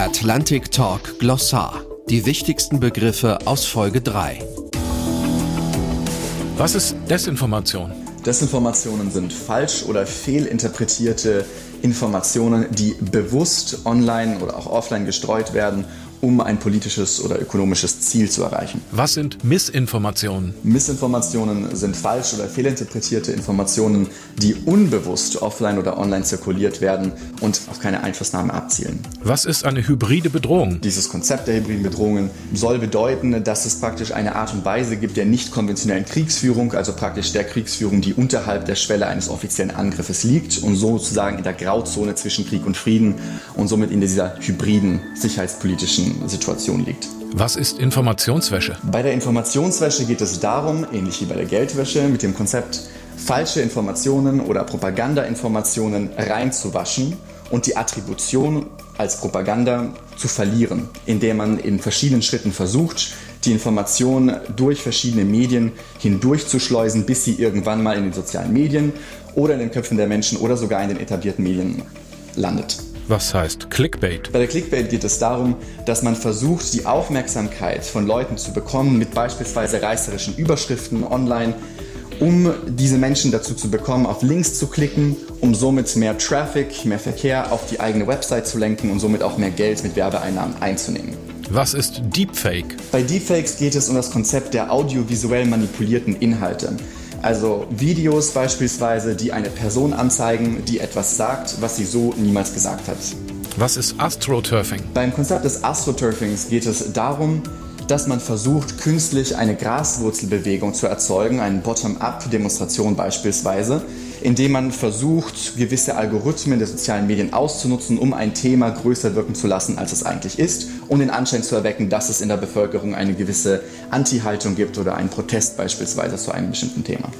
Atlantic Talk Glossar. Die wichtigsten Begriffe aus Folge 3. Was ist Desinformation? Desinformationen sind falsch oder fehlinterpretierte Informationen, die bewusst online oder auch offline gestreut werden, um ein politisches oder ökonomisches Ziel zu erreichen. Was sind Missinformationen? Missinformationen sind falsch oder fehlinterpretierte Informationen, die unbewusst offline oder online zirkuliert werden und auf keine Einflussnahme abzielen. Was ist eine hybride Bedrohung? Dieses Konzept der hybriden Bedrohungen soll bedeuten, dass es praktisch eine Art und Weise gibt der nicht konventionellen Kriegsführung, also praktisch der Kriegsführung, die unterhalb der Schwelle eines offiziellen Angriffes liegt und sozusagen in der Grauzone zwischen Krieg und Frieden und somit in dieser hybriden sicherheitspolitischen Situation liegt. Was ist Informationswäsche? Bei der Informationswäsche geht es darum, ähnlich wie bei der Geldwäsche, mit dem Konzept falsche Informationen oder Propagandainformationen reinzuwaschen und die Attribution als Propaganda zu verlieren, indem man in verschiedenen Schritten versucht, die Information durch verschiedene Medien hindurchzuschleusen, bis sie irgendwann mal in den sozialen Medien oder in den Köpfen der Menschen oder sogar in den etablierten Medien landet. Was heißt Clickbait? Bei der Clickbait geht es darum, dass man versucht, die Aufmerksamkeit von Leuten zu bekommen mit beispielsweise reißerischen Überschriften online, um diese Menschen dazu zu bekommen, auf Links zu klicken, um somit mehr Traffic, mehr Verkehr auf die eigene Website zu lenken und somit auch mehr Geld mit Werbeeinnahmen einzunehmen. Was ist Deepfake? Bei Deepfakes geht es um das Konzept der audiovisuell manipulierten Inhalte. Also Videos beispielsweise, die eine Person anzeigen, die etwas sagt, was sie so niemals gesagt hat. Was ist Astroturfing? Beim Konzept des Astroturfings geht es darum, dass man versucht, künstlich eine Graswurzelbewegung zu erzeugen, eine Bottom-up-Demonstration beispielsweise, indem man versucht, gewisse Algorithmen der sozialen Medien auszunutzen, um ein Thema größer wirken zu lassen, als es eigentlich ist, um den Anschein zu erwecken, dass es in der Bevölkerung eine gewisse Anti-Haltung gibt oder einen Protest beispielsweise zu einem bestimmten Thema.